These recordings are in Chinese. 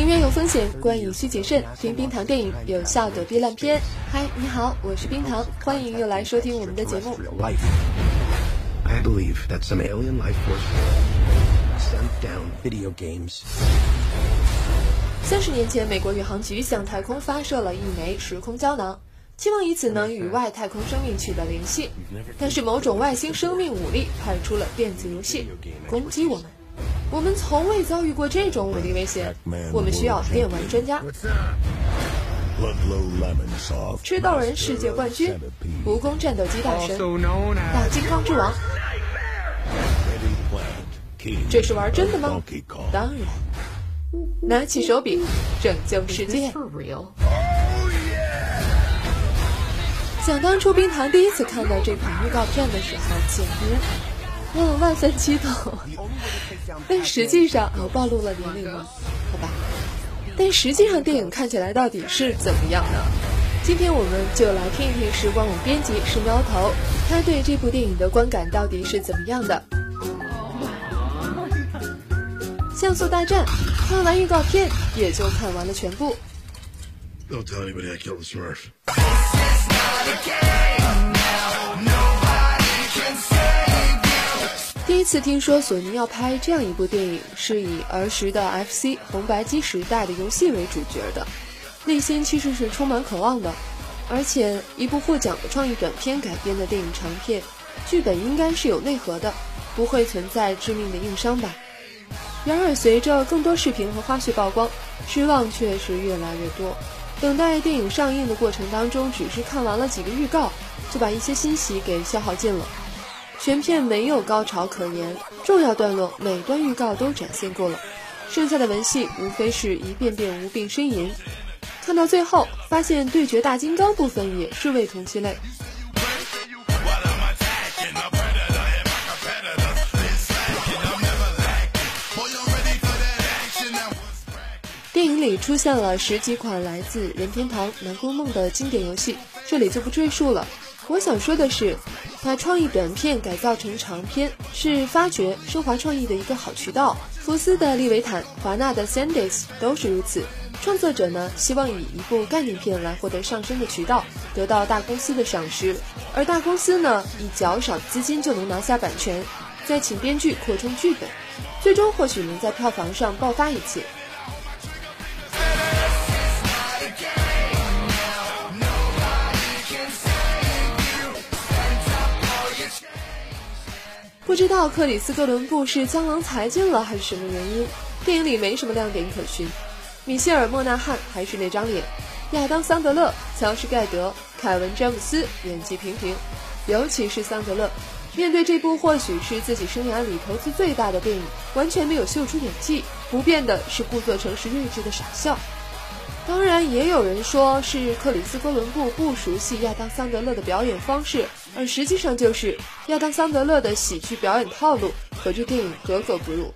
影院有风险，观影需谨慎。听冰糖电影，有效躲避烂片。嗨，你好，我是冰糖，欢迎又来收听我们的节目。三十年前，美国宇航局向太空发射了一枚时空胶囊，期望以此能与外太空生命取得联系。但是，某种外星生命武力派出了电子游戏，攻击我们。我们从未遭遇过这种武力威胁，我们需要电玩专家。吃豆人世界冠军，蜈蚣战斗机大神，大金刚之王。这是玩真的吗？当然。拿起手柄，拯救世界。想当初，冰糖第一次看到这款预告片的时候，简直……我万分激动，但实际上我暴露了年龄吗？好吧，但实际上电影看起来到底是怎么样呢？今天我们就来听一听时光网编辑是喵头，他对这部电影的观感到底是怎么样的？像素大战，看完预告片也就看完了全部。第一次听说索尼要拍这样一部电影，是以儿时的 FC 红白机时代的游戏为主角的，内心其实是充满渴望的。而且，一部获奖的创意短片改编的电影长片，剧本应该是有内核的，不会存在致命的硬伤吧？然而，随着更多视频和花絮曝光，失望却是越来越多。等待电影上映的过程当中，只是看完了几个预告，就把一些欣喜给消耗尽了。全片没有高潮可言，重要段落每段预告都展现过了，剩下的文戏无非是一遍遍无病呻吟。看到最后，发现对决大金刚部分也是味同其类。电影里出现了十几款来自任天堂《南宫梦》的经典游戏，这里就不赘述了。我想说的是，把创意短片改造成长片是发掘升华创意的一个好渠道。福斯的《利维坦》，华纳的《Sandis》都是如此。创作者呢，希望以一部概念片来获得上升的渠道，得到大公司的赏识；而大公司呢，以较少资金就能拿下版权，再请编剧扩充剧本，最终或许能在票房上爆发一次。不知道克里斯·哥伦布是江郎才尽了还是什么原因，电影里没什么亮点可循。米歇尔·莫纳汉还是那张脸，亚当·桑德勒、乔什·盖德、凯文·詹姆斯演技平平，尤其是桑德勒，面对这部或许是自己生涯里投资最大的电影，完全没有秀出演技，不变的是故作诚实睿智的傻笑。当然，也有人说是克里斯·哥伦布不熟悉亚当·桑德勒的表演方式，而实际上就是亚当·桑德勒的喜剧表演套路和这电影格格不入。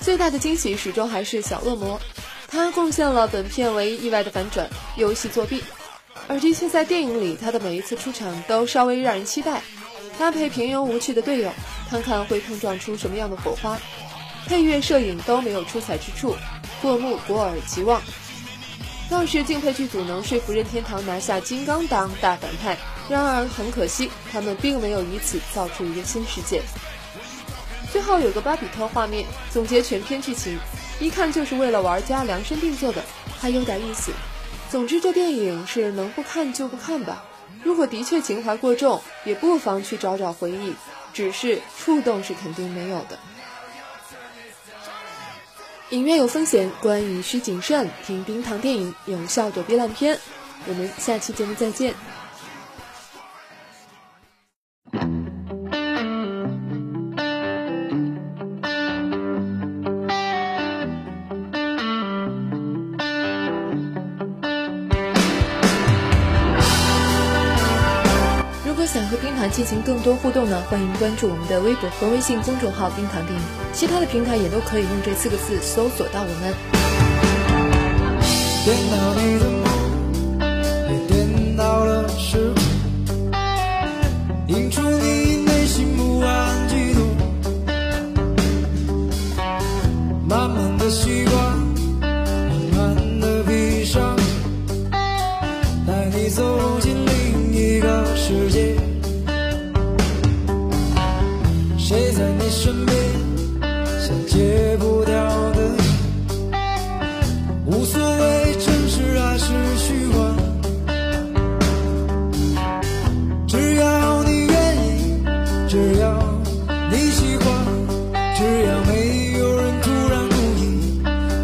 最大的惊喜始终还是小恶魔，他贡献了本片唯一意外的反转——游戏作弊。而的确，在电影里，他的每一次出场都稍微让人期待。搭配平庸无趣的队友，看看会碰撞出什么样的火花。配乐、摄影都没有出彩之处，过目过耳即忘。倒是敬佩剧组能说服任天堂拿下金刚当大反派。然而很可惜，他们并没有以此造出一个新世界。最后有个巴比特画面总结全片剧情，一看就是为了玩家量身定做的，还有点意思。总之，这电影是能不看就不看吧。如果的确情怀过重，也不妨去找找回忆。只是触动是肯定没有的。影院有风险，观影需谨慎。听冰糖电影，有效躲避烂片。我们下期节目再见。进行更多互动呢，欢迎关注我们的微博和微信公众号“冰糖电影”，其他的平台也都可以用这四个字搜索到我们。颠倒的梦，也颠倒了你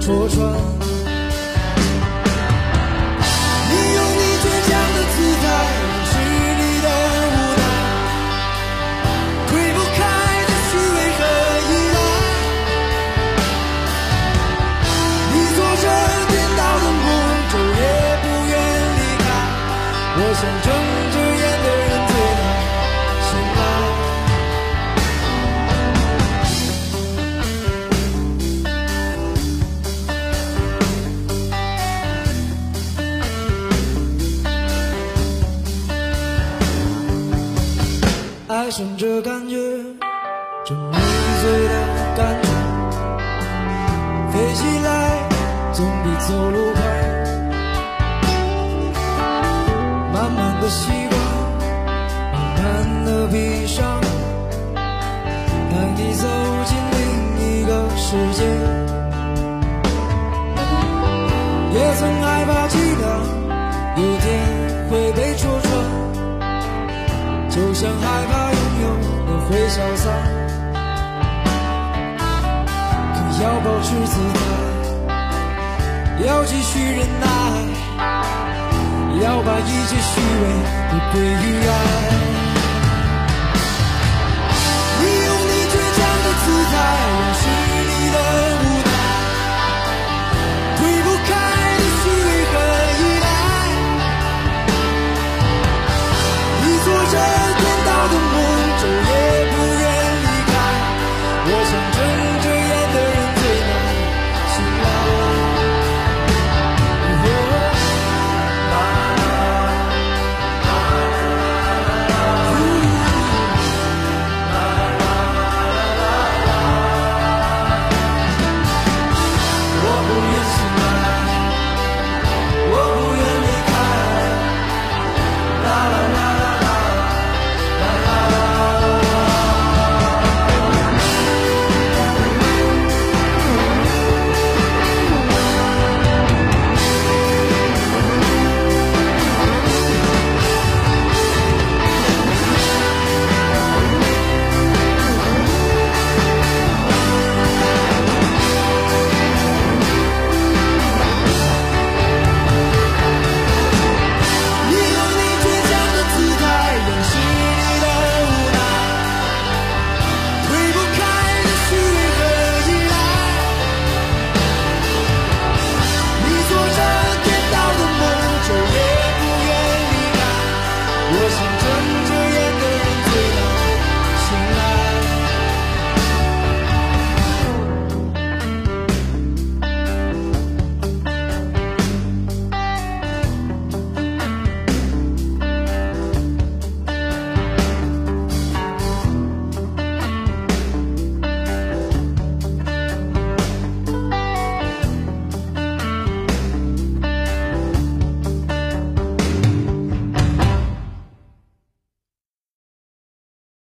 戳穿。爱上这感觉，这迷醉的感觉，飞起来总比走路快。慢慢的习惯，慢慢的闭上，带你走进另一个世界。也曾害怕凄凉，有天会被戳穿。就像害怕会潇洒，可要保持姿态，要继续忍耐，要把一切虚伪都归于爱。